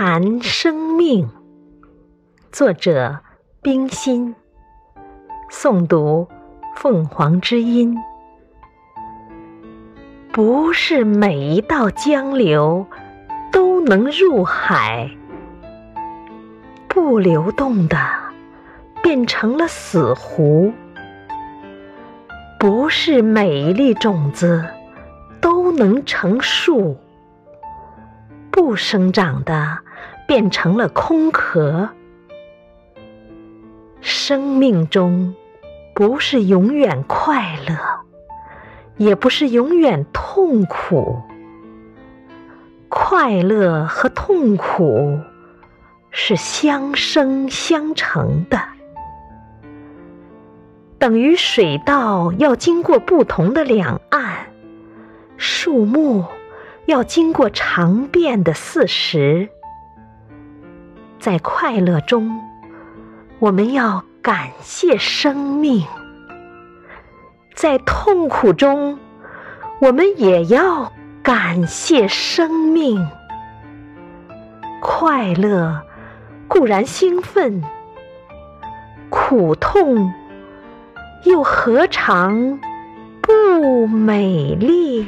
谈生命，作者冰心，诵读凤凰之音。不是每一道江流都能入海，不流动的变成了死湖；不是每一粒种子都能成树。不生长的变成了空壳。生命中不是永远快乐，也不是永远痛苦。快乐和痛苦是相生相成的，等于水稻要经过不同的两岸，树木。要经过长变的四时，在快乐中，我们要感谢生命；在痛苦中，我们也要感谢生命。快乐固然兴奋，苦痛又何尝不美丽？